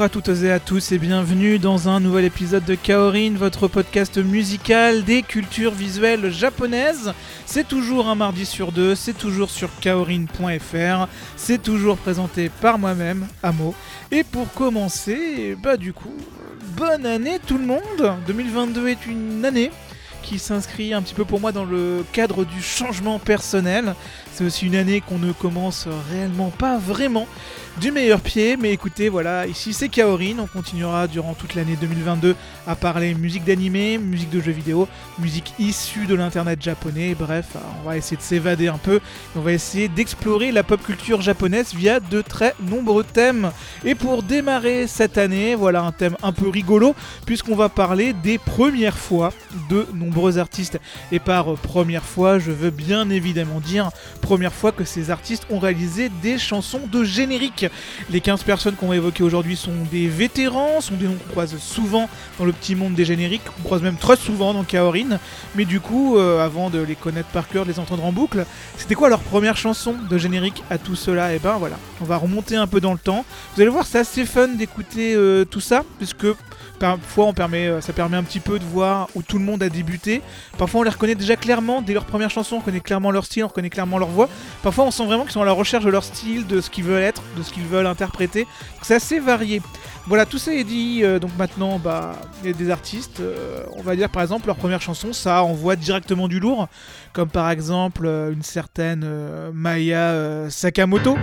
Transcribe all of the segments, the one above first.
Bonjour à toutes et à tous et bienvenue dans un nouvel épisode de Kaorin, votre podcast musical des cultures visuelles japonaises. C'est toujours un mardi sur deux, c'est toujours sur kaorin.fr, c'est toujours présenté par moi-même, Amo. Et pour commencer, bah du coup, bonne année tout le monde 2022 est une année qui s'inscrit un petit peu pour moi dans le cadre du changement personnel. C'est aussi une année qu'on ne commence réellement pas vraiment du meilleur pied. Mais écoutez, voilà, ici c'est Kaorin. On continuera durant toute l'année 2022 à parler musique d'animé, musique de jeux vidéo, musique issue de l'internet japonais. Bref, on va essayer de s'évader un peu. On va essayer d'explorer la pop culture japonaise via de très nombreux thèmes. Et pour démarrer cette année, voilà un thème un peu rigolo, puisqu'on va parler des premières fois de nombreux artistes. Et par première fois, je veux bien évidemment dire première fois que ces artistes ont réalisé des chansons de générique. Les 15 personnes qu'on va évoquer aujourd'hui sont des vétérans, sont des noms qu'on croise souvent dans le petit monde des génériques, qu'on croise même très souvent dans Kaorin. Mais du coup, euh, avant de les connaître par cœur, de les entendre en boucle, c'était quoi leur première chanson de générique à tout cela? Et ben voilà, on va remonter un peu dans le temps. Vous allez voir, c'est assez fun d'écouter euh, tout ça, puisque parfois euh, ça permet un petit peu de voir où tout le monde a débuté. Parfois on les reconnaît déjà clairement dès leur première chanson, on connaît clairement leur style, on reconnaît clairement leur voix. Parfois on sent vraiment qu'ils sont à la recherche de leur style, de ce qu'ils veulent être, de ce qu'ils veulent interpréter. C'est assez varié. Voilà, tout ça est dit. euh, donc maintenant, bah, des artistes. euh, on va dire par exemple leur première chanson, ça envoie directement du lourd, comme par exemple une certaine Maya Sakamoto.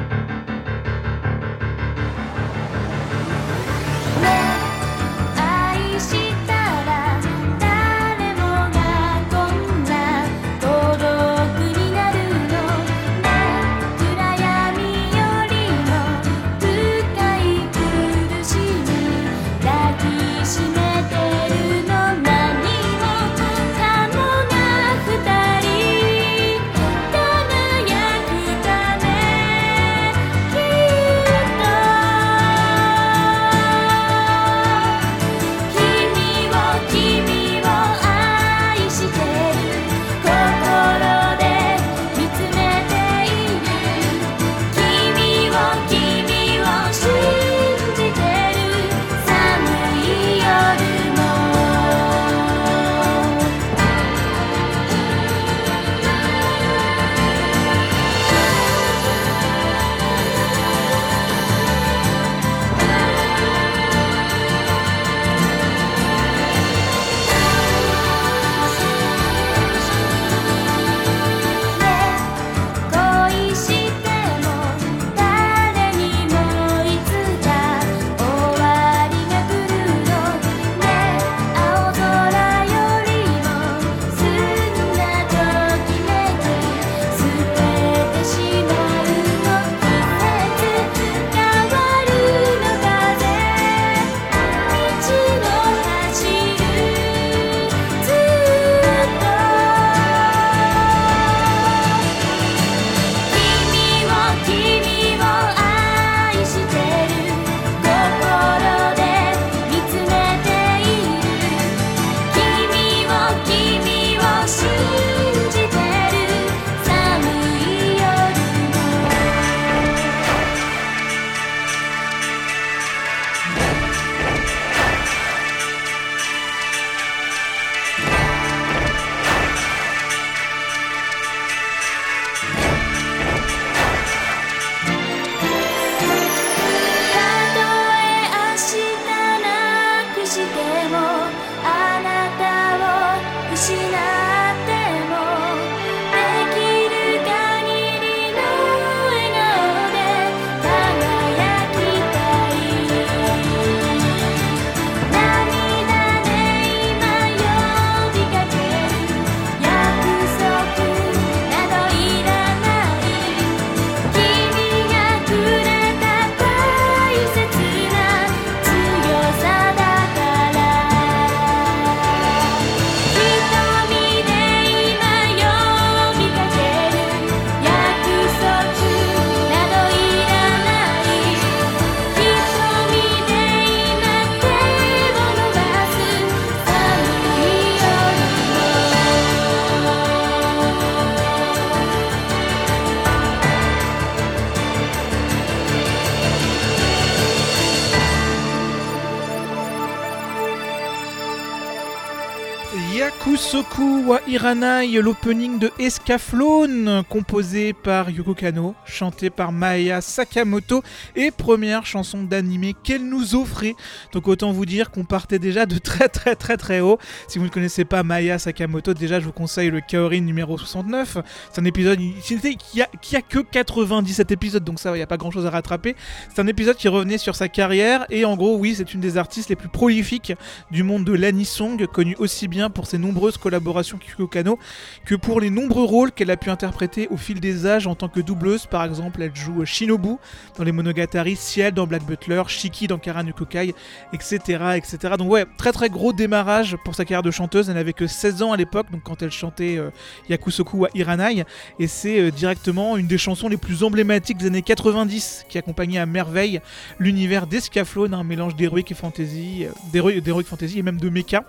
Yakusoku wa Iranai, l'opening de Escaflowne, composé par Yoko Kano, chanté par Maya Sakamoto, et première chanson d'animé qu'elle nous offrait. Donc autant vous dire qu'on partait déjà de très très très très haut. Si vous ne connaissez pas Maya Sakamoto, déjà je vous conseille le Kaorin numéro 69. C'est un épisode qui a, qui a que 97 épisodes, donc ça, il n'y a pas grand chose à rattraper. C'est un épisode qui revenait sur sa carrière, et en gros, oui, c'est une des artistes les plus prolifiques du monde de l'anisong, connue aussi bien pour ses nombreuses collaborations avec Yoko Kano que pour les nombreux rôles qu'elle a pu interpréter au fil des âges en tant que doubleuse. Par exemple, elle joue Shinobu dans les Monogatari, Ciel dans Black Butler, Shiki dans Kara Kokai, etc., etc. Donc ouais, très très gros démarrage pour sa carrière de chanteuse. Elle n'avait que 16 ans à l'époque, donc quand elle chantait euh, Yakusoku wa Iranai, et c'est euh, directement une des chansons les plus emblématiques des années 90 qui accompagnait à merveille l'univers d'Escaflowne, un mélange d'héroïque et fantasy, euh, d'héroïque fantasy et même de mecha.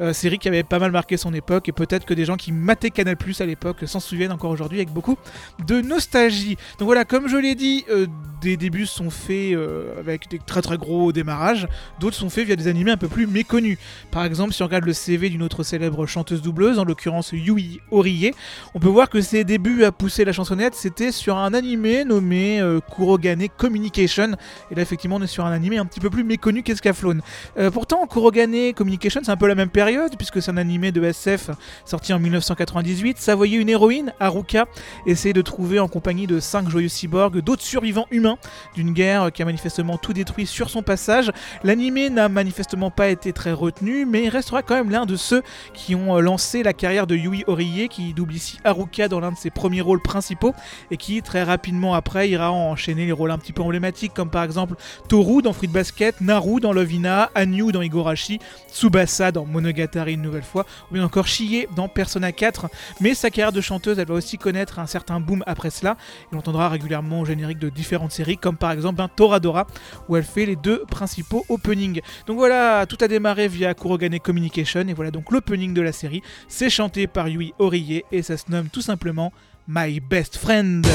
Euh, série qui avait pas mal marqué son époque et peut-être que des gens qui mataient Canal Plus à l'époque s'en souviennent encore aujourd'hui avec beaucoup de nostalgie. Donc voilà, comme je l'ai dit, euh, des débuts sont faits euh, avec des très très gros démarrages, d'autres sont faits via des animés un peu plus méconnus. Par exemple, si on regarde le CV d'une autre célèbre chanteuse doubleuse, en l'occurrence Yui Horie, on peut voir que ses débuts à pousser la chansonnette, c'était sur un animé nommé euh, Kurogane Communication. Et là, effectivement, on est sur un animé un petit peu plus méconnu qu'Escaflowne. Pourtant, Kurogane Communication, c'est un peu la même période, puisque c'est un animé de SF sorti en 1998. Ça voyait une héroïne, Haruka, essayer de trouver en compagnie de cinq joyeux cyborgs d'autres survivants humains d'une guerre qui a manifestement tout détruit sur son passage. L'animé n'a manifestement pas été très retenu, mais il restera quand même l'un de ceux qui ont euh, lancé la carrière de Yui Horie, qui double ici Haruka dans l'un de ses premiers rôles principaux, et qui très rapidement après ira enchaîner les rôles un petit peu emblématiques, comme par exemple Toru dans Fruit Basket, Naru dans Lovina, Anyu dans Igorashi, Tsubasa dans Monogatari une nouvelle fois, ou bien encore Chie dans Persona 4. Mais sa carrière de chanteuse, elle va aussi connaître un certain boom après cela, et entendra régulièrement au générique de différentes séries, comme par exemple un Toradora, où elle fait les deux principaux openings. Donc voilà, tout a démarré via Kurogane Communication, et voilà donc l'opening de la série. C'est chanté par Yui Horie, et ça se nomme tout simplement My Best Friend.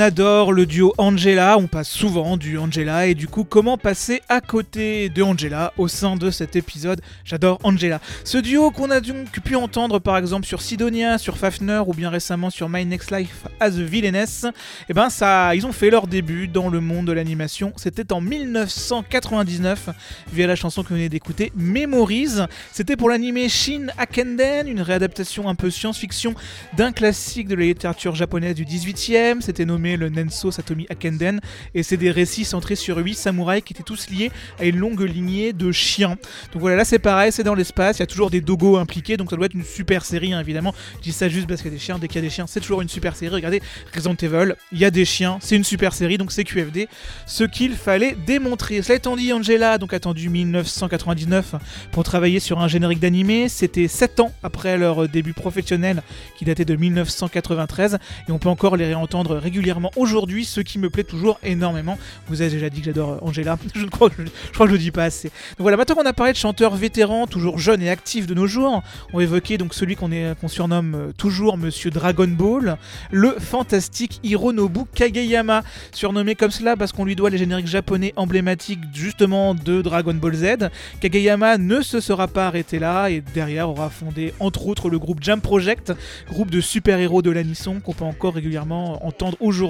Adore le duo Angela, on passe souvent du Angela, et du coup, comment passer à côté de Angela au sein de cet épisode? J'adore Angela. Ce duo qu'on a donc pu entendre par exemple sur Sidonia, sur Fafner, ou bien récemment sur My Next Life as a Villainess, et ben ça, ils ont fait leur début dans le monde de l'animation. C'était en 1999 via la chanson que vous venez d'écouter, Memories. C'était pour l'animé Shin Akenden, une réadaptation un peu science-fiction d'un classique de la littérature japonaise du 18e. C'était nommé le Nenso Satomi Akenden et c'est des récits centrés sur 8 samouraïs qui étaient tous liés à une longue lignée de chiens. Donc voilà, là c'est pareil, c'est dans l'espace, il y a toujours des dogos impliqués, donc ça doit être une super série hein, évidemment. Je dis ça juste parce qu'il y a des chiens, dès qu'il y a des chiens, c'est toujours une super série. Regardez Resident Evil, il y a des chiens, c'est une super série, donc c'est QFD, ce qu'il fallait démontrer. Cela étant dit, Angela, donc attendu 1999 pour travailler sur un générique d'animé, c'était 7 ans après leur début professionnel qui datait de 1993 et on peut encore les réentendre régulièrement aujourd'hui, ce qui me plaît toujours énormément. Vous avez déjà dit que j'adore Angela, je, crois, je, je crois que je le dis pas assez. Donc voilà, maintenant qu'on a parlé de chanteurs vétérans, toujours jeunes et actifs de nos jours, on évoquer donc celui qu'on surnomme euh, toujours Monsieur Dragon Ball, le fantastique Hironobu Kageyama, surnommé comme cela parce qu'on lui doit les génériques japonais emblématiques justement de Dragon Ball Z. Kageyama ne se sera pas arrêté là et derrière aura fondé entre autres le groupe Jam Project, groupe de super-héros de l'anisson qu'on peut encore régulièrement entendre aujourd'hui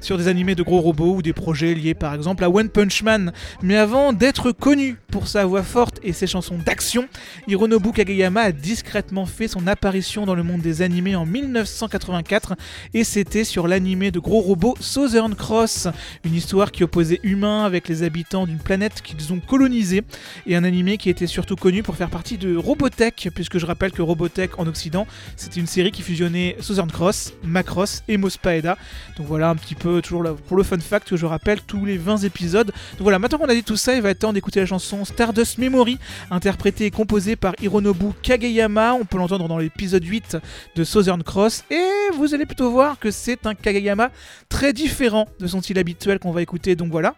sur des animés de gros robots ou des projets liés par exemple à One Punch Man. Mais avant d'être connu pour sa voix forte et ses chansons d'action, Hironobu Kageyama a discrètement fait son apparition dans le monde des animés en 1984 et c'était sur l'animé de gros robots Southern Cross, une histoire qui opposait humains avec les habitants d'une planète qu'ils ont colonisée et un animé qui était surtout connu pour faire partie de Robotech, puisque je rappelle que Robotech en Occident, c'était une série qui fusionnait Southern Cross, Macross et Mospaeda. Donc voilà un petit peu toujours là, pour le fun fact que je rappelle tous les 20 épisodes. Donc voilà, maintenant qu'on a dit tout ça, il va être temps d'écouter la chanson Stardust Memory, interprétée et composée par Hironobu Kageyama. On peut l'entendre dans l'épisode 8 de Southern Cross et vous allez plutôt voir que c'est un Kageyama très différent de son style habituel qu'on va écouter. Donc voilà,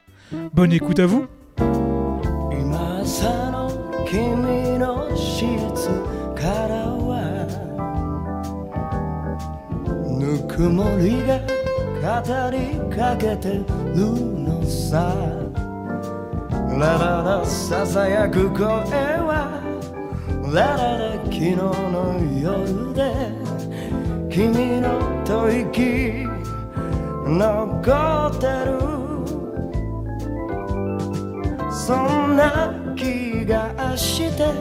bonne écoute à vous. 今さの君のシーツからはぬくもりが語 りかけてるのさ。ラララささやく声はラララ昨日の夜で君の吐息残ってる。そんな気がして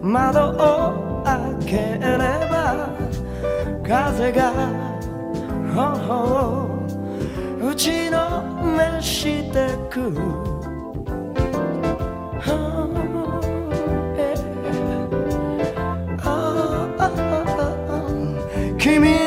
窓を開ければ風が頬打ちのめしてく君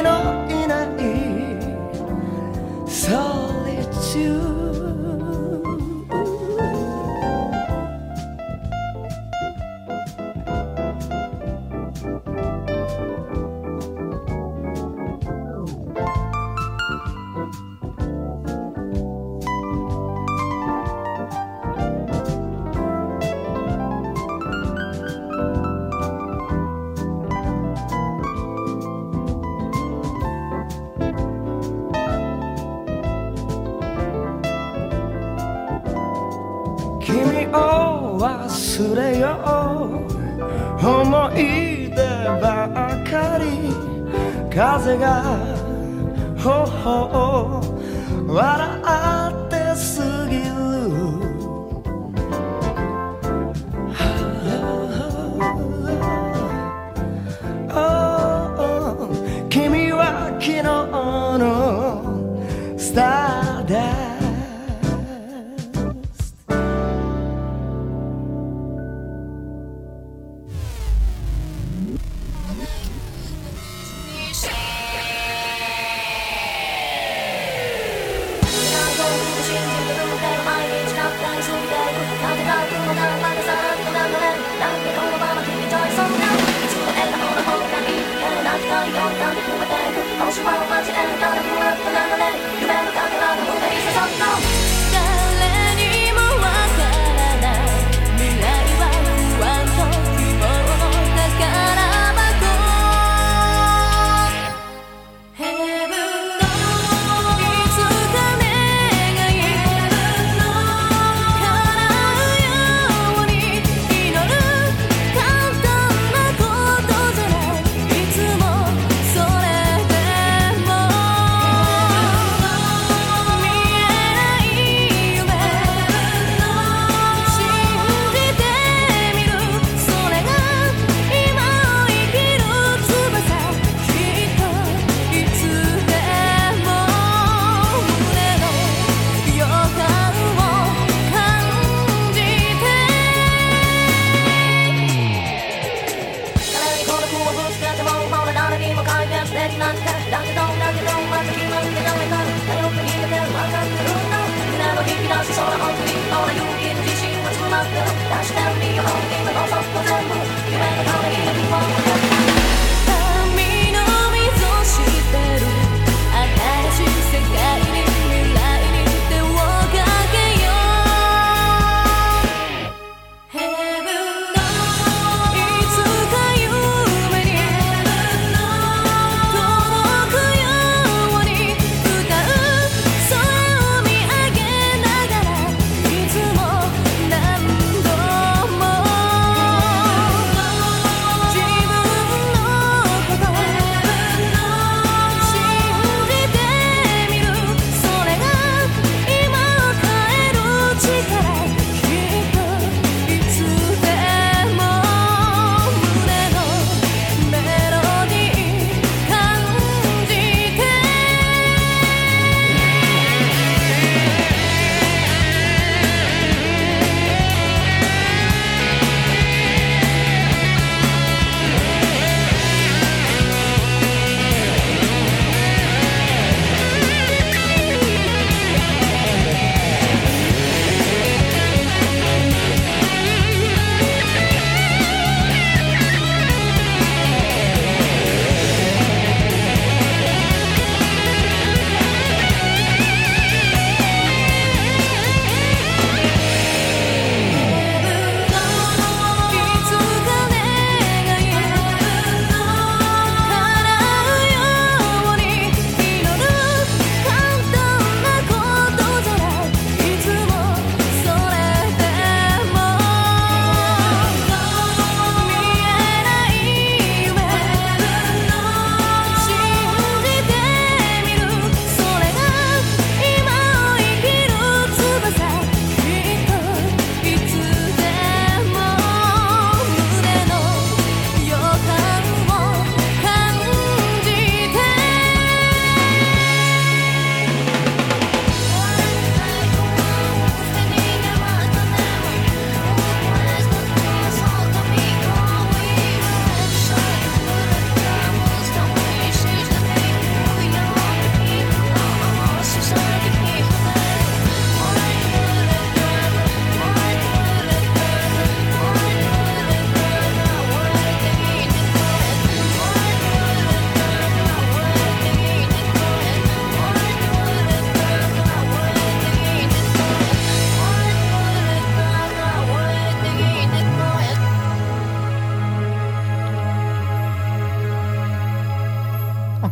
You're your heart, give me your heart, give me.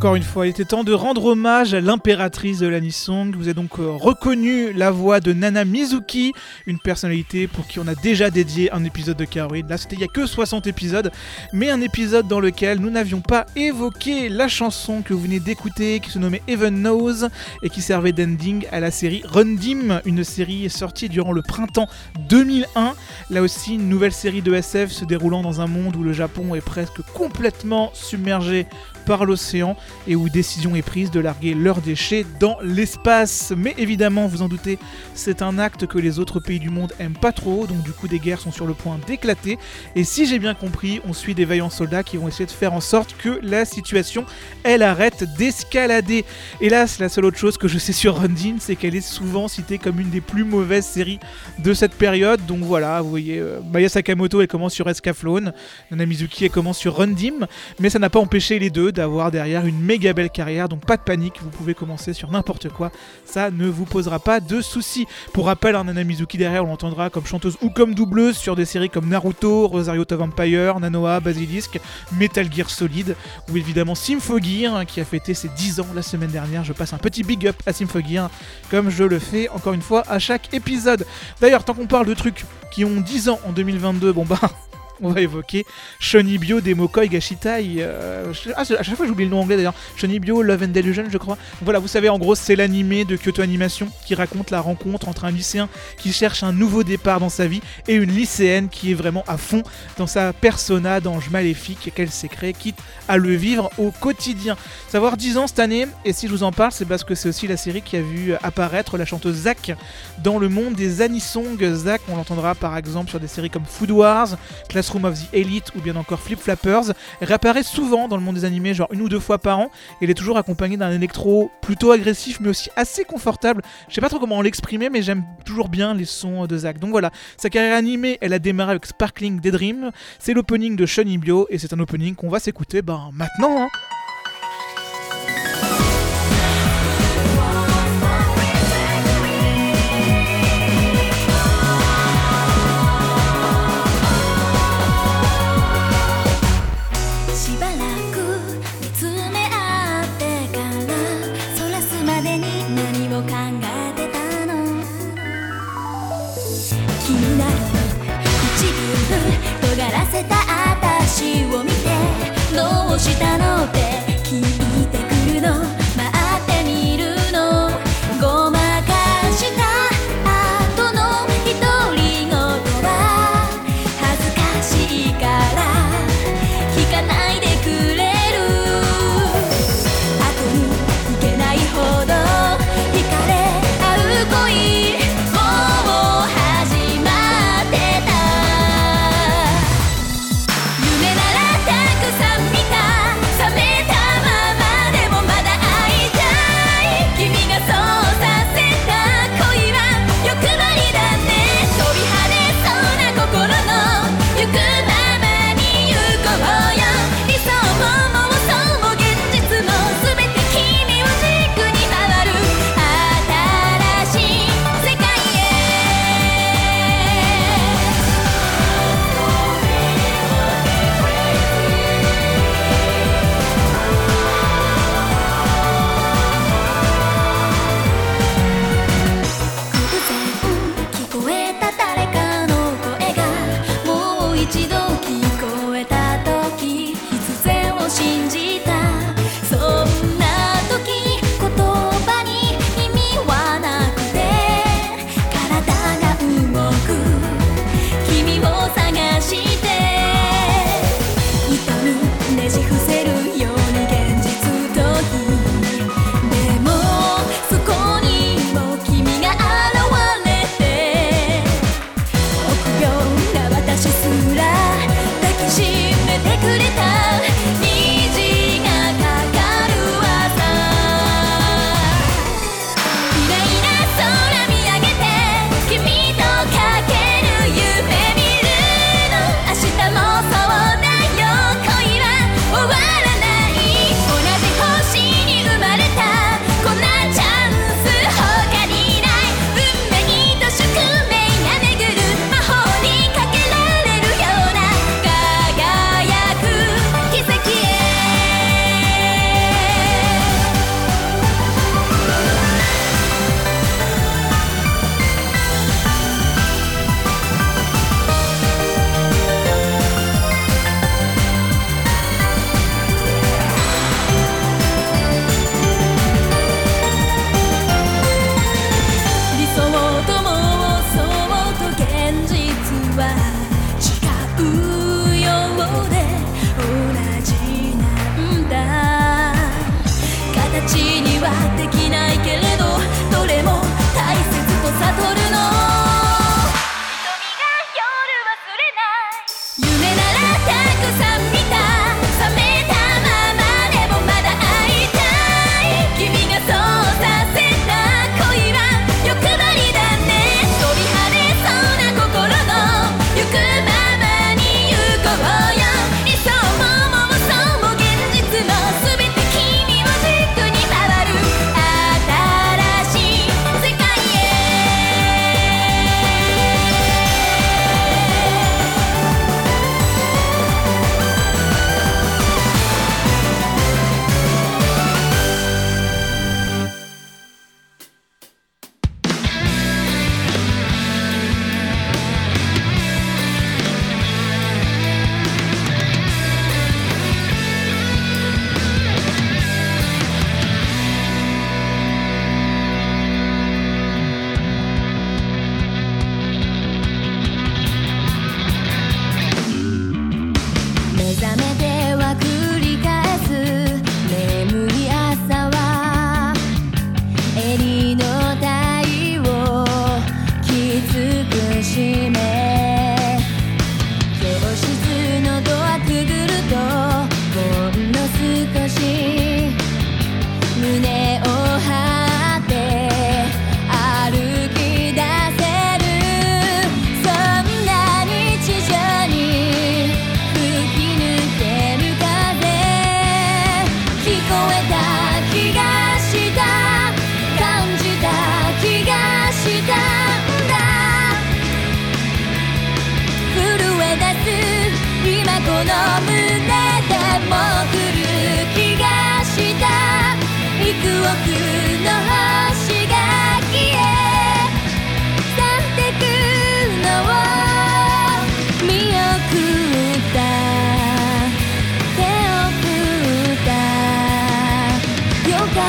Encore une fois, il était temps de rendre hommage à l'impératrice de l'anisong. Vous avez donc euh, reconnu la voix de Nana Mizuki, une personnalité pour qui on a déjà dédié un épisode de Kaorin. Là, c'était il y a que 60 épisodes, mais un épisode dans lequel nous n'avions pas évoqué la chanson que vous venez d'écouter, qui se nommait Even Knows et qui servait d'ending à la série Rundim, une série sortie durant le printemps 2001. Là aussi, une nouvelle série de SF se déroulant dans un monde où le Japon est presque complètement submergé par l'océan et où décision est prise de larguer leurs déchets dans l'espace. Mais évidemment, vous en doutez, c'est un acte que les autres pays du monde aiment pas trop, donc du coup des guerres sont sur le point d'éclater. Et si j'ai bien compris, on suit des vaillants soldats qui vont essayer de faire en sorte que la situation, elle arrête d'escalader. Hélas, la seule autre chose que je sais sur Rundin, c'est qu'elle est souvent citée comme une des plus mauvaises séries de cette période. Donc voilà, vous voyez, euh, Maya Sakamoto, elle commence sur Escaflowne, Nana Mizuki, elle commence sur Rundim, mais ça n'a pas empêché les deux d'avoir derrière une méga belle carrière, donc pas de panique, vous pouvez commencer sur n'importe quoi, ça ne vous posera pas de soucis. Pour rappel, un Nana Mizuki derrière, on l'entendra comme chanteuse ou comme doubleuse sur des séries comme Naruto, Rosario to Vampire, Nanoa, Basilisk, Metal Gear Solid, ou évidemment Symphogear, hein, qui a fêté ses 10 ans la semaine dernière. Je passe un petit big up à Symphogear, comme je le fais encore une fois à chaque épisode. D'ailleurs, tant qu'on parle de trucs qui ont 10 ans en 2022, bon bah... On va évoquer Shonibyo Demokoi Gashitai. euh, ah, à chaque fois j'oublie le nom anglais d'ailleurs. Shonibyo Love and Delusion, je crois. Voilà, vous savez, en gros, c'est l'animé de Kyoto Animation qui raconte la rencontre entre un lycéen qui cherche un nouveau départ dans sa vie et une lycéenne qui est vraiment à fond dans sa persona d'ange maléfique qu'elle s'est créée, quitte à le vivre au quotidien. Savoir 10 ans cette année, et si je vous en parle, c'est parce que c'est aussi la série qui a vu apparaître la chanteuse Zack dans le monde des anisong. Zack, on l'entendra par exemple sur des séries comme Food Wars, Classroom Classroom of the Elite ou bien encore Flip Flappers. Réapparaît souvent dans le monde des animés, genre une ou deux fois par an. Et elle est toujours accompagnée d'un électro plutôt agressif mais aussi assez confortable. Je sais pas trop comment l'exprimer, mais j'aime toujours bien les sons de Zack. Donc voilà, sa carrière animée, elle a démarré avec Sparkling Daydream. C'est l'opening de Shonibyo et c'est un opening qu'on va s'écouter ben, maintenant. hein. 羁绊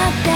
って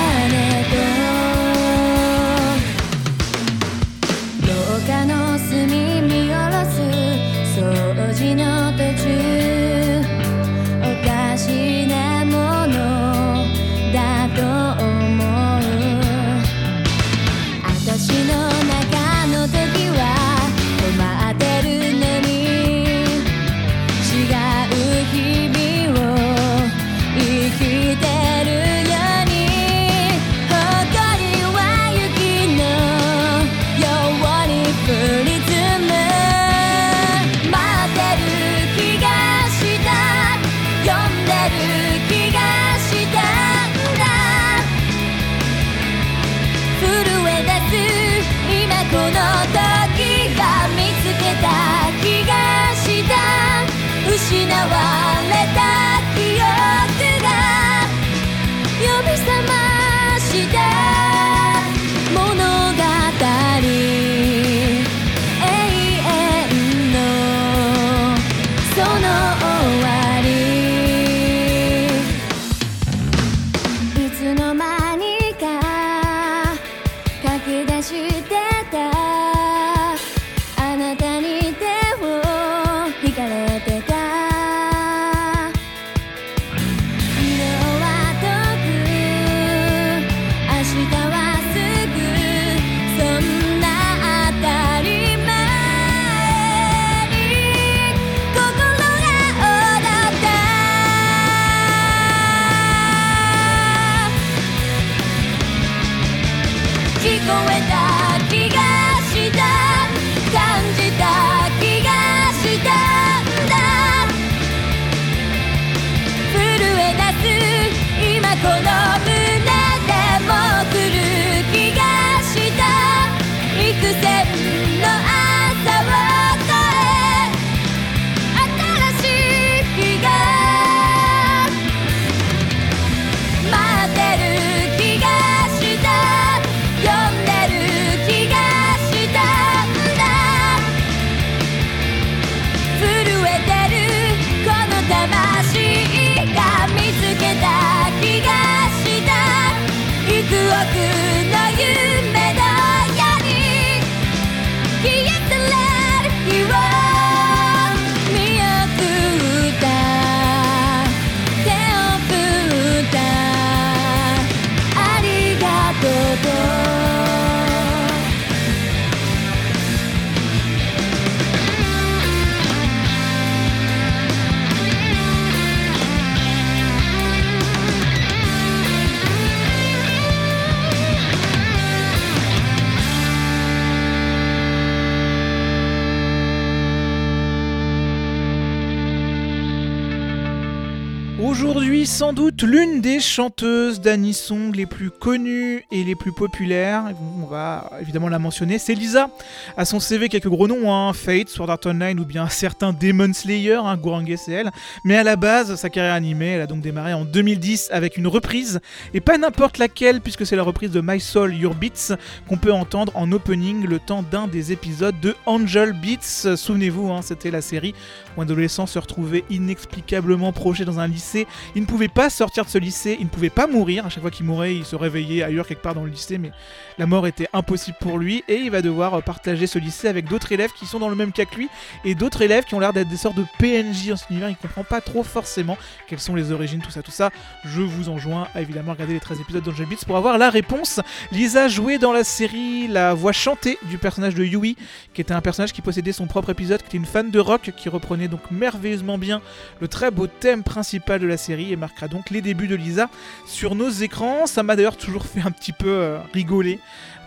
sans doute l'une des chanteuses d'Anisong les plus connues et les plus populaires. On va évidemment la mentionner, c'est Lisa. À son CV, quelques gros noms, hein, Fate, Sword Art Online ou bien un certain Demon Slayer, hein, Gourangue CL. Mais à la base, sa carrière animée, elle a donc démarré en 2010 avec une reprise, et pas n'importe laquelle, puisque c'est la reprise de My Soul Your Beats qu'on peut entendre en opening le temps d'un des épisodes de Angel Beats. Souvenez-vous, hein, c'était la série où un adolescent se retrouvait inexplicablement projeté dans un lycée. Il ne pouvait pas sortir de ce lycée, il ne pouvait pas mourir. À chaque fois qu'il mourait, il se réveillait ailleurs quelque part dans le lycée, mais la mort était impossible pour lui et il va devoir euh, partager ce lycée avec d'autres élèves qui sont dans le même cas que lui et d'autres élèves qui ont l'air d'être des sortes de PNJ en cet univers. Il comprend pas trop forcément quelles sont les origines, tout ça, tout ça. Je vous enjoins à évidemment regarder les 13 épisodes d'Angel Beats pour avoir la réponse. Lisa jouait dans la série la voix chantée du personnage de Yui, qui était un personnage qui possédait son propre épisode, qui était une fan de rock, qui reprenait donc merveilleusement bien le très beau thème principal de la série et donc les débuts de Lisa sur nos écrans. Ça m'a d'ailleurs toujours fait un petit peu euh, rigoler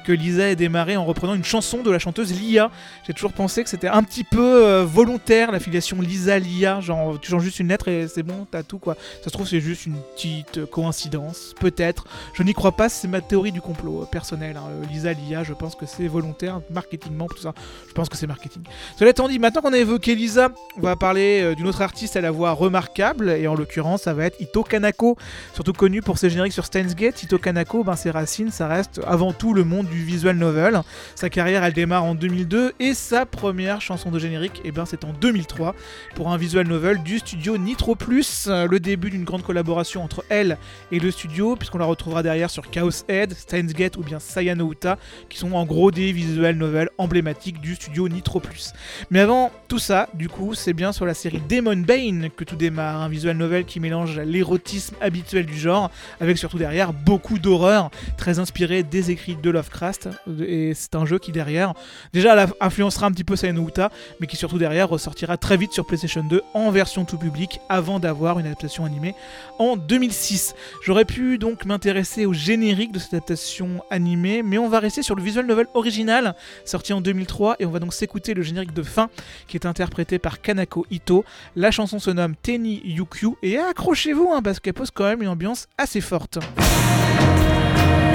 que Lisa ait démarré en reprenant une chanson de la chanteuse Lia. J'ai toujours pensé que c'était un petit peu euh, volontaire la filiation Lisa-Lia, genre tu changes juste une lettre et c'est bon, t'as tout quoi. Ça se trouve c'est juste une petite euh, coïncidence, peut-être. Je n'y crois pas, c'est ma théorie du complot euh, personnel. hein. Lisa-Lia, je pense que c'est volontaire, marketingment, tout ça. Je pense que c'est marketing. Cela étant dit, maintenant qu'on a évoqué Lisa, on va parler d'une autre artiste à la voix remarquable, et en l'occurrence, ça va être Ito Kanako, surtout connu pour ses génériques sur Steins Gate. Ito Kanako, ben, ses racines, ça reste avant tout le monde du visual novel. Sa carrière, elle démarre en 2002, et sa première chanson de générique, eh ben, c'est en 2003, pour un visual novel du studio Nitro Plus, le début d'une grande collaboration entre elle et le studio, puisqu'on la retrouvera derrière sur Chaos Head, Steins Gate ou bien Sayano Uta, qui sont en gros des visual novels emblématiques du studio Nitro Plus. Mais avant tout ça, du coup, c'est bien sur la série Demon Bane que tout démarre, un visual novel qui mélange l'érotisme habituel du genre, avec surtout derrière beaucoup d'horreur, très inspiré des écrits de Lovecraft, et c'est un jeu qui derrière, déjà influencera un petit peu Sayano mais qui surtout derrière ressortira très vite sur PlayStation 2 en version tout public, avant d'avoir une adaptation animée en 2006. J'aurais pu donc m'intéresser au générique de cette adaptation animée, mais on va rester sur le visual novel original, sorti en 2003, et on va donc s'écouter le générique de fin, qui est interprété par Kanako Ito. La chanson se nomme Teni Yukyu, et accrochez-vous, hein, parce qu'elle pose quand même une ambiance assez forte.「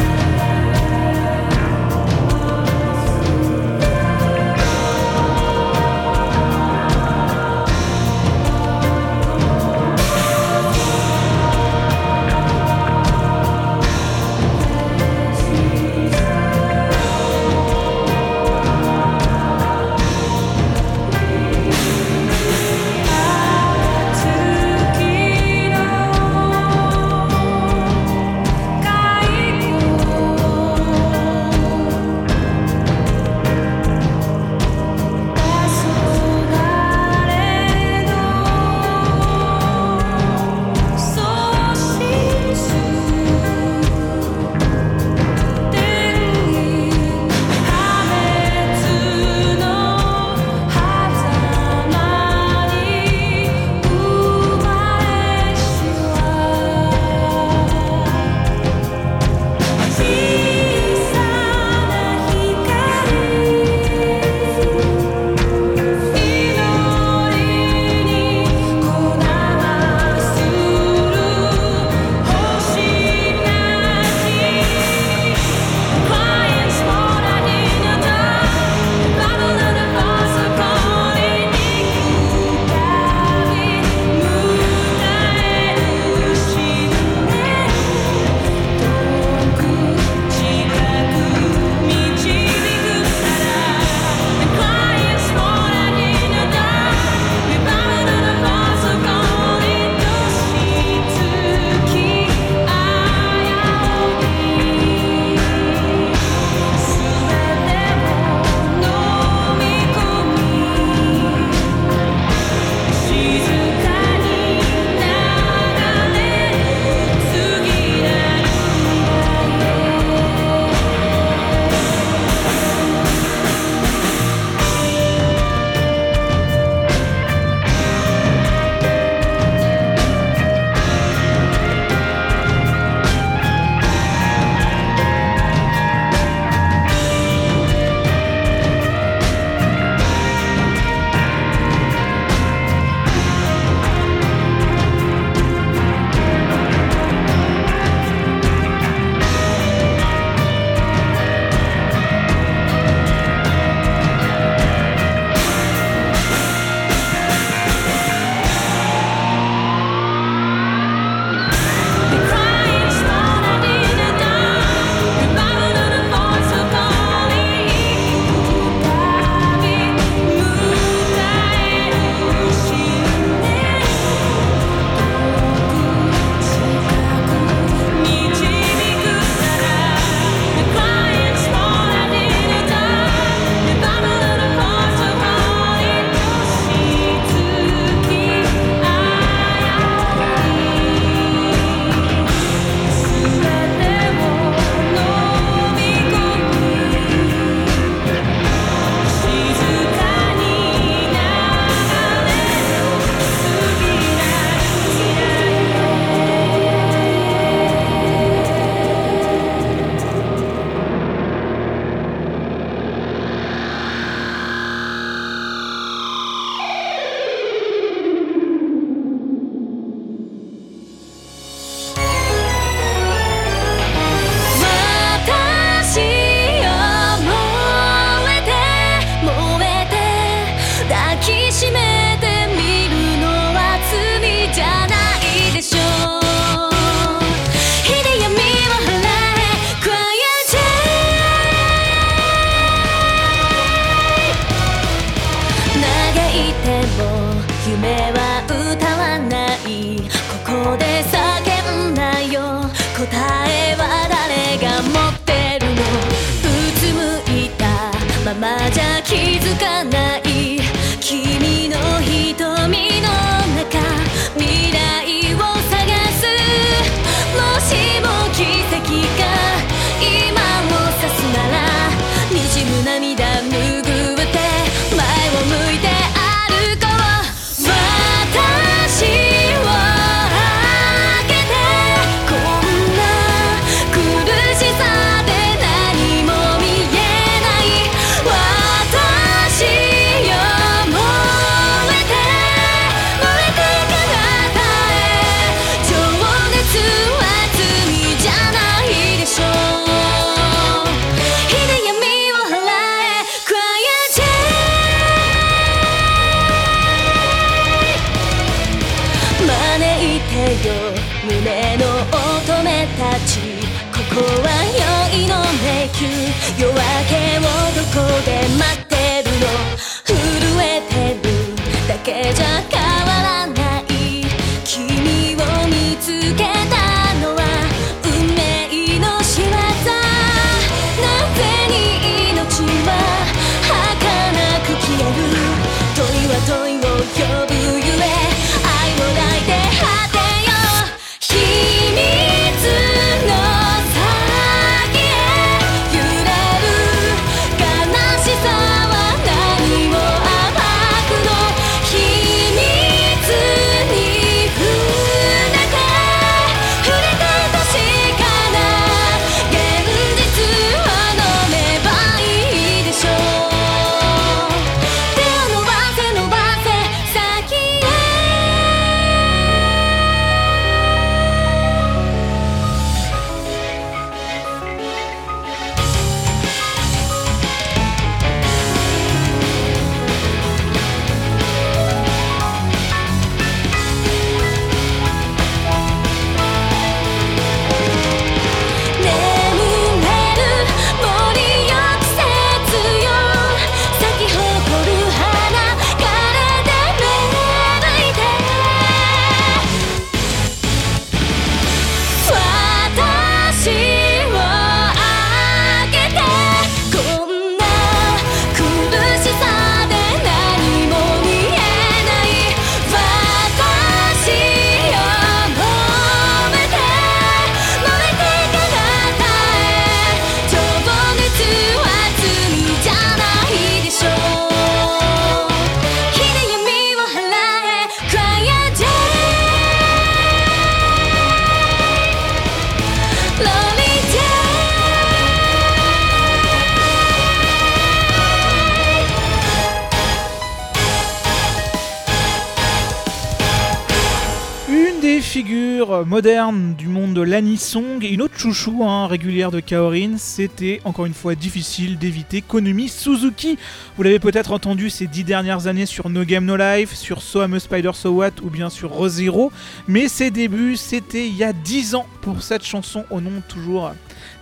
une autre chouchou hein, régulière de Kaorin, c'était encore une fois difficile d'éviter Konami Suzuki. Vous l'avez peut-être entendu ces dix dernières années sur No Game No Life, sur So I'm Spider So What ou bien sur ReZero, mais ses débuts c'était il y a 10 ans pour cette chanson au nom toujours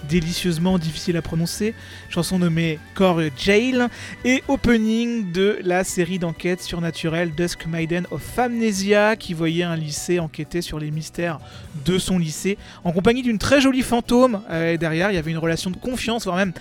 délicieusement difficile à prononcer, chanson nommée Core Jail, et opening de la série d'enquête surnaturelle Dusk Maiden of Amnesia, qui voyait un lycée enquêter sur les mystères de son lycée, en compagnie d'une très jolie fantôme. Euh, derrière, il y avait une relation de confiance, voire même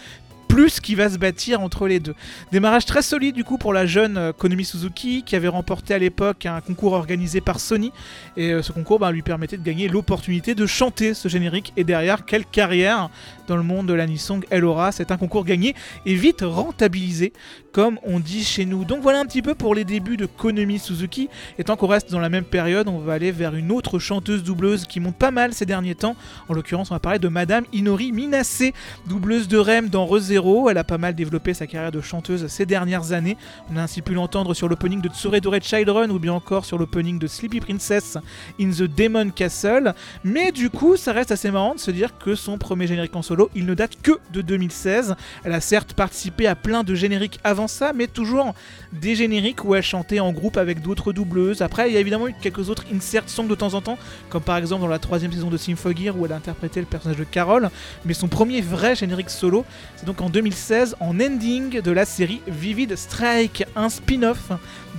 plus qui va se bâtir entre les deux. Démarrage très solide du coup pour la jeune euh, Konami Suzuki qui avait remporté à l'époque un concours organisé par Sony. Et euh, ce concours bah, lui permettait de gagner l'opportunité de chanter ce générique. Et derrière quelle carrière dans le monde de l'anisong elle aura, c'est un concours gagné et vite rentabilisé comme on dit chez nous. Donc voilà un petit peu pour les débuts de Konami Suzuki. Et tant qu'on reste dans la même période on va aller vers une autre chanteuse doubleuse qui monte pas mal ces derniers temps, en l'occurrence on va parler de Madame Inori Minase, doubleuse de Rem dans Elle a pas mal développé sa carrière de chanteuse ces dernières années. On a ainsi pu l'entendre sur l'opening de Tsuredore Children ou bien encore sur l'opening de Sleepy Princess in the Demon Castle. Mais du coup, ça reste assez marrant de se dire que son premier générique en solo, il ne date que de 2016. Elle a certes participé à plein de génériques avant ça, mais toujours des génériques où elle chantait en groupe avec d'autres doubleuses. Après, il y a évidemment eu quelques autres insert songs de temps en temps, comme par exemple dans la troisième saison de Symphogear où elle interprétait le personnage de Carol. Mais son premier vrai générique solo, c'est donc en 2016, en ending de la série Vivid Strike, un spin-off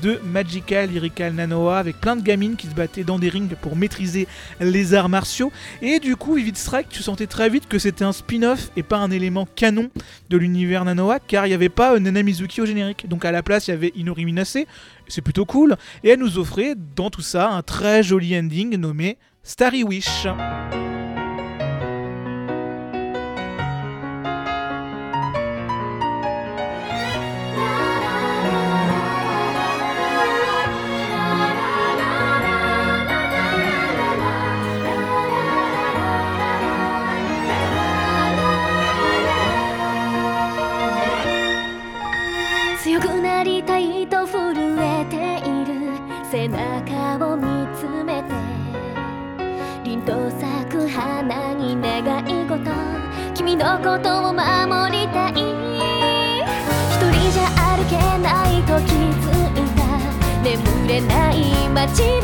de Magical Lyrical Nanoa avec plein de gamines qui se battaient dans des rings pour maîtriser les arts martiaux. Et du coup, Vivid Strike, tu sentais très vite que c'était un spin-off et pas un élément canon de l'univers Nanoa, car il n'y avait pas euh, Nana Mizuki au générique. Donc à la place, il y avait Inori Minase, c'est plutôt cool, et elle nous offrait dans tout ça un très joli ending nommé Starry Wish. のことを守りたい。一人じゃ歩けないと気づいた。眠れない街で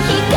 日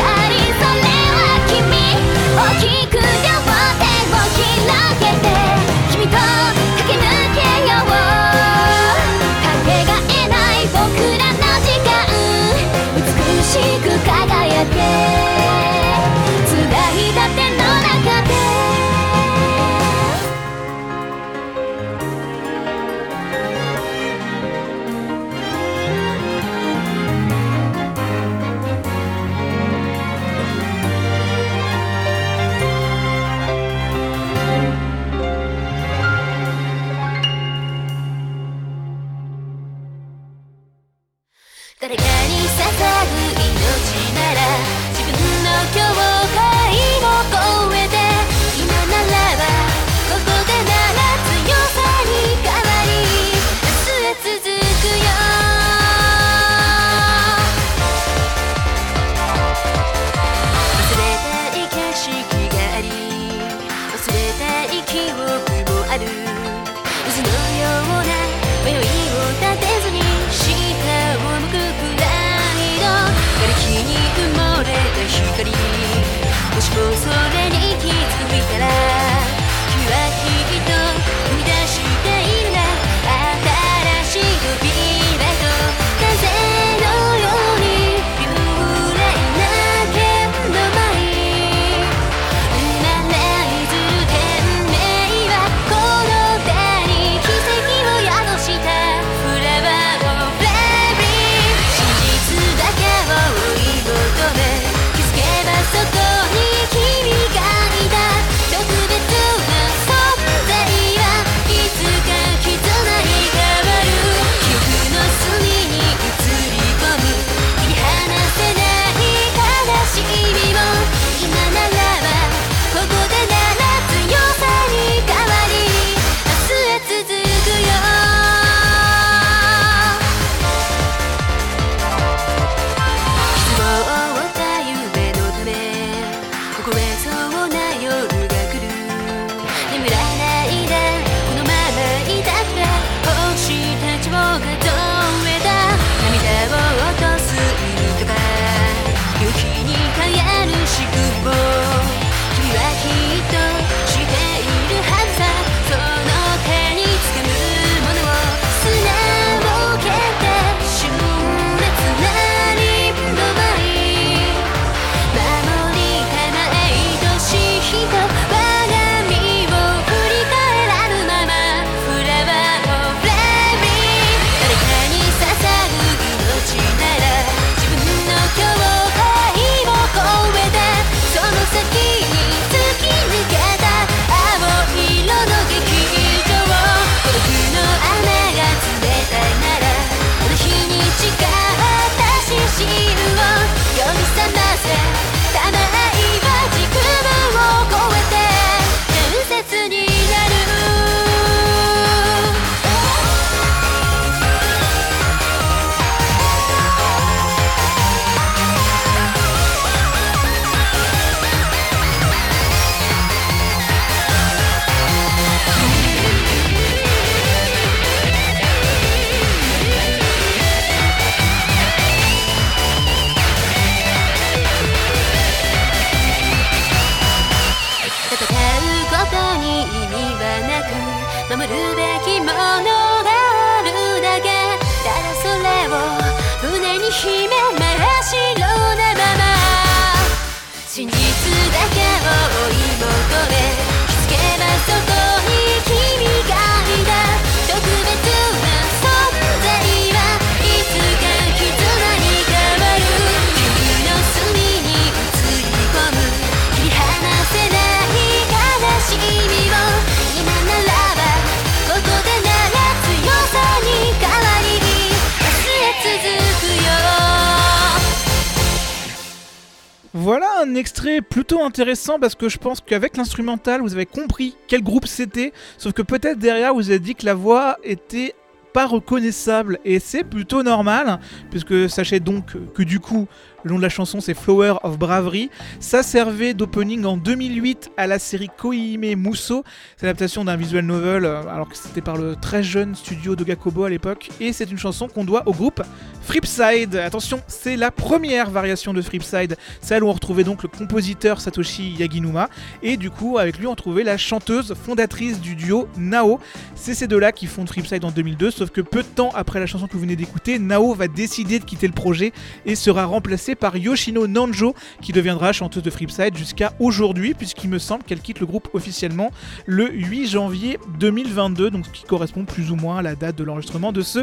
un extrait plutôt intéressant parce que je pense qu'avec l'instrumental, vous avez compris quel groupe c'était. Sauf que peut-être derrière, vous avez dit que la voix était pas reconnaissable et c'est plutôt normal puisque sachez donc que du coup le nom de la chanson c'est Flower of Bravery. Ça servait d'opening en 2008 à la série Koihime Muso c'est l'adaptation d'un visual novel euh, alors que c'était par le très jeune studio de Gakobo à l'époque. Et c'est une chanson qu'on doit au groupe Fripside attention c'est la première variation de Fripside celle où on retrouvait donc le compositeur Satoshi Yaginuma. Et du coup avec lui on trouvait la chanteuse fondatrice du duo Nao. C'est ces deux là qui fondent Fripside en 2002 sauf que peu de temps après la chanson que vous venez d'écouter Nao va décider de quitter le projet et sera par Yoshino Nanjo qui deviendra chanteuse de Fripside jusqu'à aujourd'hui puisqu'il me semble qu'elle quitte le groupe officiellement le 8 janvier 2022 donc ce qui correspond plus ou moins à la date de l'enregistrement de ce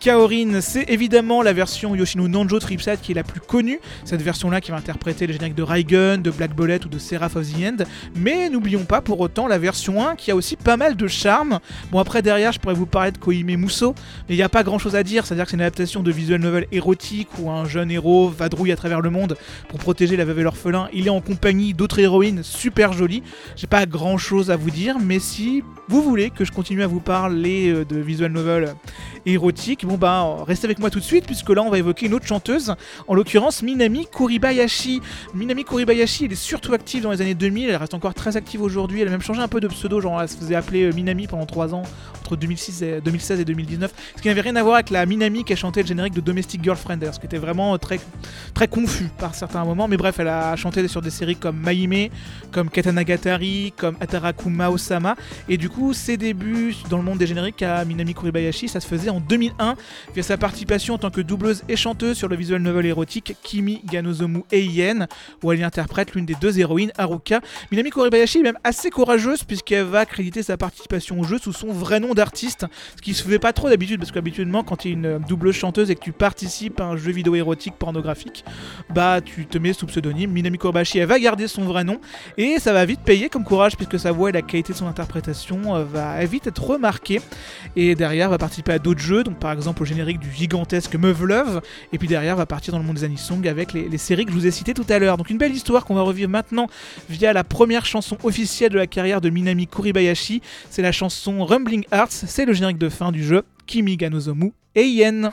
Kaorin. C'est évidemment la version Yoshino Nanjo de Fripside qui est la plus connue cette version là qui va interpréter les génériques de Raigun, de Black Bullet ou de Seraph of the End. Mais n'oublions pas pour autant la version 1 qui a aussi pas mal de charme. Bon après derrière je pourrais vous parler de Koime Muso mais il n'y a pas grand chose à dire, c'est-à-dire que c'est une adaptation de visual novel érotique où un jeune héros à travers le monde pour protéger la veuve et l'orphelin. Il est en compagnie d'autres héroïnes super jolies. J'ai pas grand chose à vous dire, mais si vous voulez que je continue à vous parler euh, de visual novel érotique. Bon bah restez avec moi tout de suite puisque là on va évoquer une autre chanteuse, en l'occurrence Minami Kuribayashi. Minami Kuribayashi, elle est surtout active dans les années 2000, elle reste encore très active aujourd'hui, elle a même changé un peu de pseudo, genre elle se faisait appeler euh, Minami pendant 3 ans, entre 2006 et, 2016 et 2019, ce qui n'avait rien à voir avec la Minami qui a chanté le générique de Domestic Girlfriend, ce qui était vraiment euh, très, très confus par certains moments, mais bref, elle a chanté sur des séries comme Maime, comme Katanagatari, comme Atarakuma Osama, et du coup ses débuts dans le monde des génériques à Minami Kuribayashi, ça se faisait en 2001 via sa participation en tant que doubleuse et chanteuse sur le visual novel érotique Kimi Ganozomu Eien, où elle interprète l'une des deux héroïnes, Haruka. Minami Kuribayashi est même assez courageuse puisqu'elle va créditer sa participation au jeu sous son vrai nom d'artiste, ce qui se fait pas trop d'habitude parce qu'habituellement quand tu es une doubleuse chanteuse et que tu participes à un jeu vidéo érotique pornographique, bah tu te mets sous pseudonyme. Minami Kuribayashi elle va garder son vrai nom et ça va vite payer comme courage puisque sa voix et la qualité de son interprétation euh, va vite être remarquée et derrière va participer à d'autres jeux, donc par exemple au générique du gigantesque Meuf Love, et puis derrière va partir dans le monde des anisong avec les, séries que je vous ai citées tout à l'heure. Donc une belle histoire qu'on va revivre maintenant via la première chanson officielle de la carrière de Minami Kuribayashi, c'est la chanson Rumbling Hearts, c'est le générique de fin du jeu Kimi ga Nozomu Eien.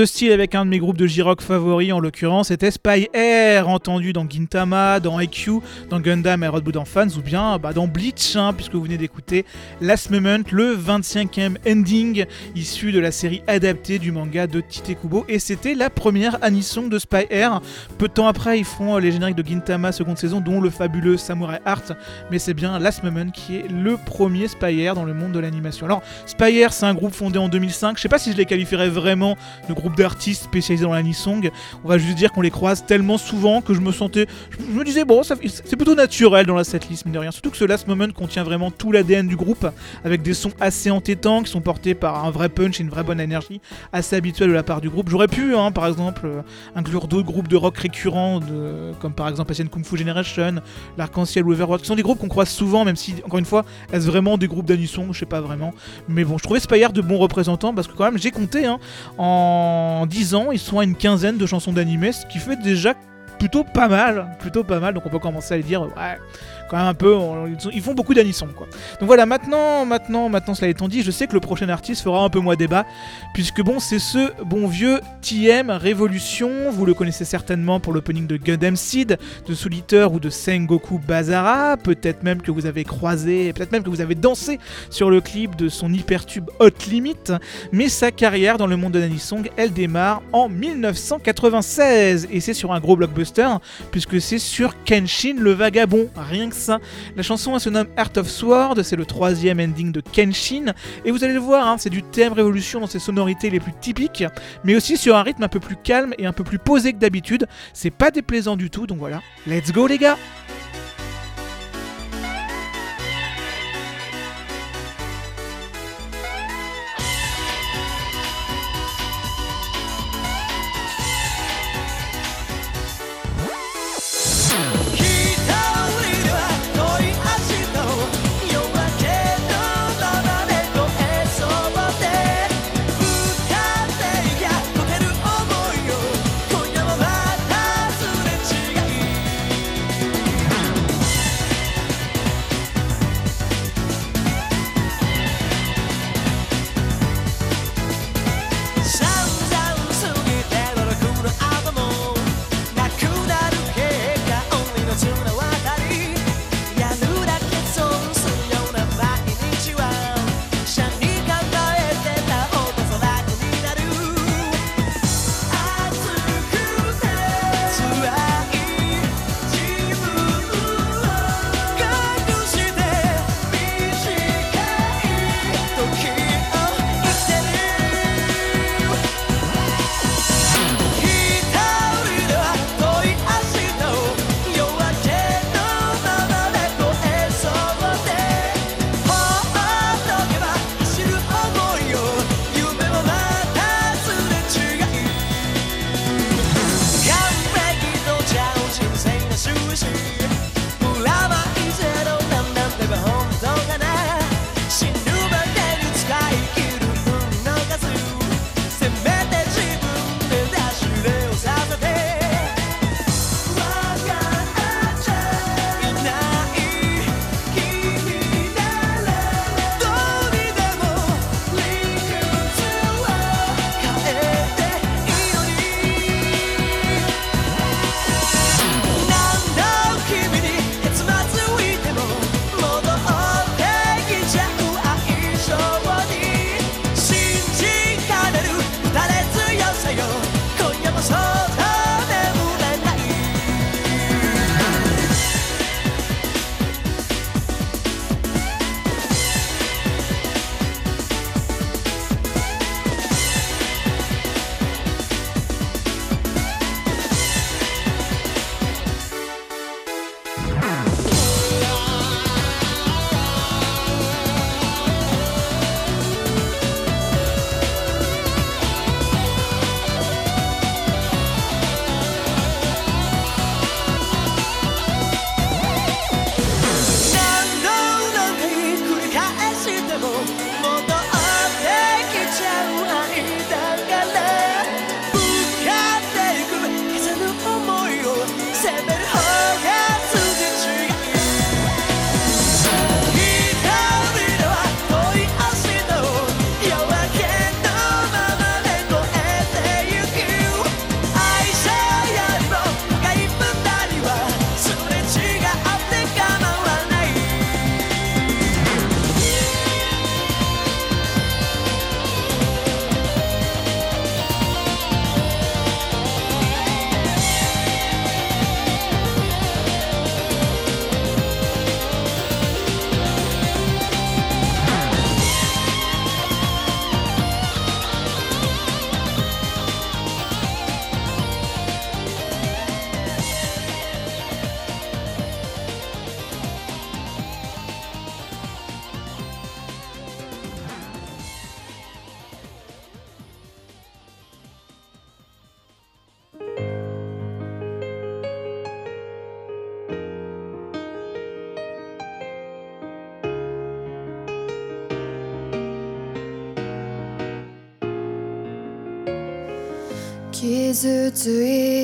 De style avec un de mes groupes de J-Rock favoris, en l'occurrence, c'était Spy Air, entendu dans Gintama, dans IQ, dans Gundam et Rodbudan Fans, ou bien bah, dans Bleach, hein, puisque vous venez d'écouter Last Moment, le 25e ending issu de la série adaptée du manga de Tite Kubo, et c'était la première anisong de Spy Air. Peu de temps après, ils font euh, les génériques de Gintama seconde saison, dont le fabuleux Samurai Heart, mais c'est bien Last Moment qui est le premier Spy Air dans le monde de l'animation. Alors, Spy Air, c'est un groupe fondé en 2005, je sais pas si je les qualifierais vraiment de groupe d'artistes spécialisés dans l'anisong, on va juste dire qu'on les croise tellement souvent que je me sentais, je me disais bon, c'est plutôt naturel dans la setlist mine de rien, surtout que ce Last Moment contient vraiment tout l'ADN du groupe, avec des sons assez entêtants qui sont portés par un vrai punch et une vraie bonne énergie, assez habituelle de la part du groupe. J'aurais pu, hein, par exemple, euh, inclure d'autres groupes de rock récurrents, comme par exemple Asian Kung Fu Generation, l'Arc-en-Ciel ou Overwatch, qui sont des groupes qu'on croise souvent, même si, encore une fois, est-ce vraiment des groupes d'anisong? Je sais pas vraiment. Mais bon, je trouvais Spire de bons représentants parce que, quand même, j'ai compté, hein, en 10 ans, ils sont à une quinzaine de chansons d'animé, ce qui fait déjà plutôt pas mal, plutôt pas mal, donc on peut commencer à dire, ouais, quand même un peu, ils font beaucoup d'anisson quoi. Donc voilà, maintenant, maintenant, maintenant cela étant dit, je sais que le prochain artiste fera un peu moins débat, puisque bon, c'est ce bon vieux TM Révolution, vous le connaissez certainement pour l'opening de Gundam Seed, de Soul ou de Sengoku Bazara, peut-être même que vous avez croisé, peut-être même que vous avez dansé sur le clip de son hypertube Hot Limit, mais sa carrière dans le monde de l'anisong, elle démarre en 1996, et c'est sur un gros blockbuster, puisque c'est sur Kenshin le Vagabond, rien que La chanson elle se nomme Art of Sword, c'est le troisième ending de Kenshin, et vous allez le voir, hein, c'est du thème révolution dans ses sonorités les plus typiques, mais aussi sur un rythme un peu plus calme et un peu plus posé que d'habitude. C'est pas déplaisant du tout, donc voilà. Let's go les gars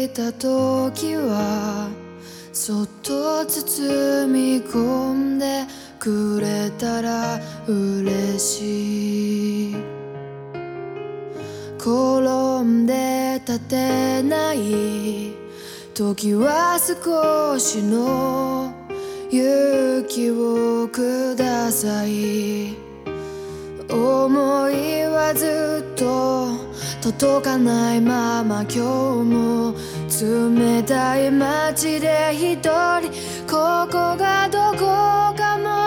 いた時はそっと包み込んでくれたら嬉しい。転んで立てない時は少しの勇気をください。思いはずっと届かないまま今日も冷たい街で一人ここがどこかも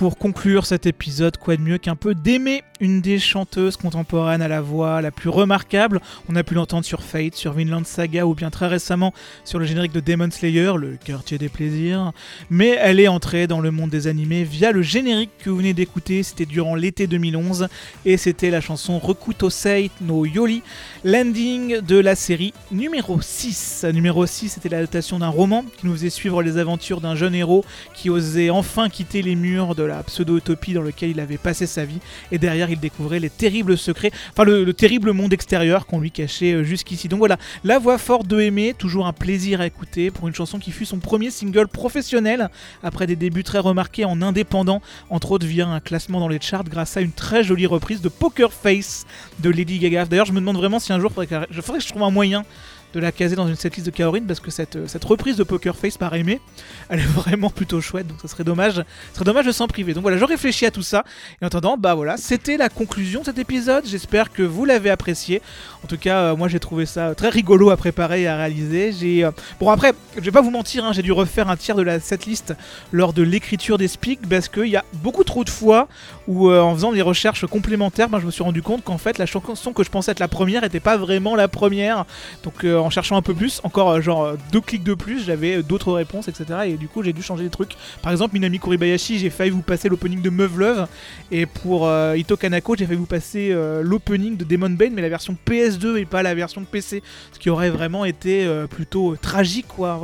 pour conclure cet épisode, quoi de mieux qu'un peu d'aimer une des chanteuses contemporaines à la voix la plus remarquable. On a pu l'entendre sur Fate, sur Vinland Saga ou bien très récemment sur le générique de Demon Slayer, le quartier des plaisirs. Mais elle est entrée dans le monde des animés via le générique que vous venez d'écouter. C'était durant l'été 2011 et c'était la chanson Rekuto Sei no Yoli, l'ending de la série numéro 6. Numéro 6, c'était l'adaptation d'un roman qui nous faisait suivre les aventures d'un jeune héros qui osait enfin quitter les murs de la pseudo-utopie dans lequel il avait passé sa vie et derrière il découvrait les terribles secrets, enfin le, le terrible monde extérieur qu'on lui cachait euh, jusqu'ici. Donc voilà, la voix forte de Aimé, toujours un plaisir à écouter pour une chanson qui fut son premier single professionnel après des débuts très remarqués en indépendant, entre autres via un classement dans les charts grâce à une très jolie reprise de Poker Face de Lady Gaga. D'ailleurs, je me demande vraiment si un jour je faudrait que je trouve un moyen de la caser dans une setlist de Kaorin parce que cette, euh, reprise de Poker Face par Aimé, elle est vraiment plutôt chouette donc ça serait dommage, serait dommage de s'en priver. Donc voilà, je réfléchis à tout ça et en attendant, bah voilà, c'était la conclusion de cet épisode. J'espère que vous l'avez apprécié. En tout cas, euh, moi j'ai trouvé ça très rigolo à préparer et à réaliser. J'ai euh, bon après, je vais pas vous mentir, hein, j'ai dû refaire un tiers de la setlist lors de l'écriture des speaks parce qu'il y a beaucoup trop de fois où euh, en faisant des recherches complémentaires, ben, je me suis rendu compte qu'en fait la chanson que je pensais être la première était pas vraiment la première. Donc euh, en cherchant un peu plus, encore euh, genre euh, deux clics de plus, j'avais euh, d'autres réponses, etc. Et du coup j'ai dû changer des trucs. Par exemple, Minami Kuribayashi, j'ai failli vous passer l'opening de Meuf Love. Et pour euh, Ito Kanako, j'ai failli vous passer euh, l'opening de Demon Bane, mais la version PS2 et pas la version PC. Ce qui aurait vraiment été euh, plutôt euh, tragique, quoi.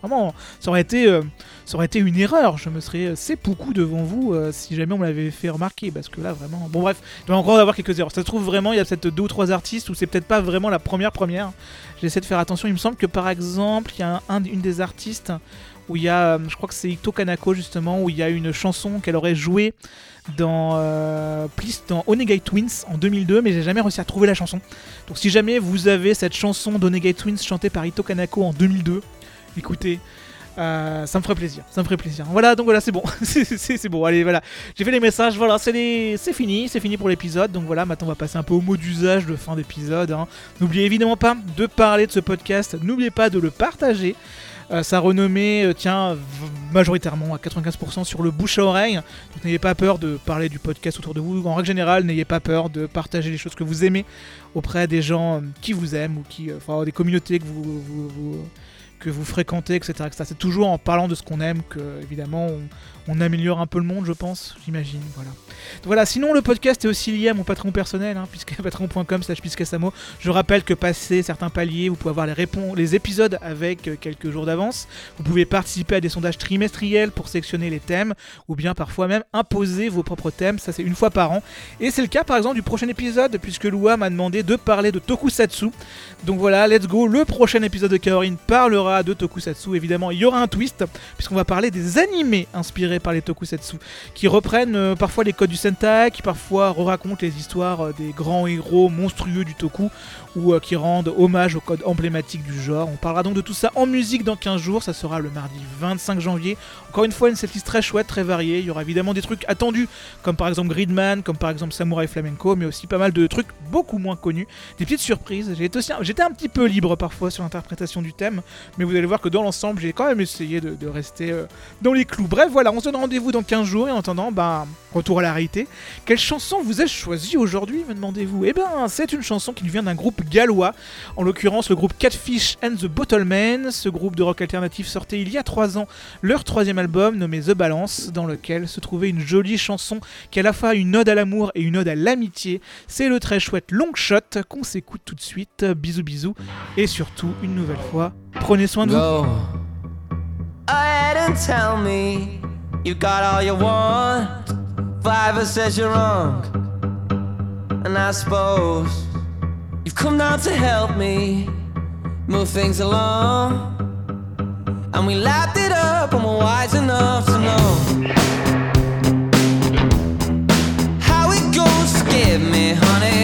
Vraiment, ça aurait été. Euh, ça aurait été une erreur, je me serais beaucoup devant vous euh, si jamais on me l'avait fait remarquer, parce que là vraiment... Bon bref, il doit encore avoir quelques erreurs. Ça se trouve vraiment, il y a peut-être deux ou trois artistes où c'est peut-être pas vraiment la première première. J'essaie de faire attention, il me semble que par exemple, il y a un, un- une des artistes où il y a, euh, je crois que c'est Ito Kanako justement, où il y a une chanson qu'elle aurait jouée dans, euh, dans Onegai Twins en 2002, mais j'ai jamais réussi à trouver la chanson. Donc si jamais vous avez cette chanson d'Onegai Twins chantée par Ito Kanako en 2002, écoutez, euh, ça me ferait plaisir, ça me ferait plaisir. Voilà, donc voilà, c'est bon, c'est bon. Allez, voilà, j'ai fait les messages, voilà, c'est les- fini, c'est fini pour l'épisode. Donc voilà, maintenant on va passer un peu au mot d'usage de fin d'épisode. hein. N'oubliez évidemment pas de parler de ce podcast, n'oubliez pas de le partager. Euh, sa renommée euh, tient majoritairement à 95% sur le bouche à oreille. Donc n'ayez pas peur de parler du podcast autour de vous. En règle générale, n'ayez pas peur de partager les choses que vous aimez auprès des gens qui vous aiment ou qui, enfin, des communautés que vous- que vous fréquentez, etc. C'est toujours en parlant de ce qu'on aime que, évidemment, on, améliore un peu le monde, je pense, j'imagine. Voilà. Voilà, sinon le podcast est aussi lié à mon patron personnel, hein, puisque patreon.com slash. Je rappelle que passé certains paliers, vous pouvez avoir les, répons- les épisodes avec euh, quelques jours d'avance. Vous pouvez participer à des sondages trimestriels pour sélectionner les thèmes, ou bien parfois même imposer vos propres thèmes, ça c'est une fois par an. Et c'est le cas par exemple du prochain épisode, puisque Lua m'a demandé de parler de Tokusatsu. Donc voilà, let's go, le prochain épisode de Kaorin parlera de Tokusatsu. Évidemment, il y aura un twist, puisqu'on va parler des animés inspirés par les Tokusatsu, qui reprennent euh, parfois les codes du Sentai, qui parfois racontent les histoires euh, des grands héros monstrueux du Toku, ou euh, qui rendent hommage aux codes emblématiques du genre. On parlera donc de tout ça en musique dans 15 jours, ça sera le mardi 25 janvier. Encore une fois, une setlist très chouette, très variée. Il y aura évidemment des trucs attendus, comme par exemple Gridman, comme par exemple Samurai Flamenco, mais aussi pas mal de trucs beaucoup moins connus, des petites surprises. J'étais un petit peu libre parfois sur l'interprétation du thème, mais vous allez voir que dans l'ensemble, j'ai quand même essayé de, rester euh, dans les clous. Bref, voilà, on se donne rendez-vous dans 15 jours et en attendant, bah, retour à la réalité. Quelle chanson vous ai-je choisi aujourd'hui, me demandez-vous? Eh bien, c'est une chanson qui nous vient d'un groupe gallois, en l'occurrence le groupe Catfish and the Bottlemen. Ce groupe de rock alternatif sortait il y a 3 ans leur troisième album nommé The Balance, dans lequel se trouvait une jolie chanson qui est à la fois une ode à l'amour et une ode à l'amitié. C'est le très chouette Long Shot qu'on s'écoute tout de suite. Bisous bisous et surtout une nouvelle fois, prenez soin de vous. And I suppose you've come down to help me move things along. And we lapped it up, and we're wise enough to know how it goes. Forgive me, honey,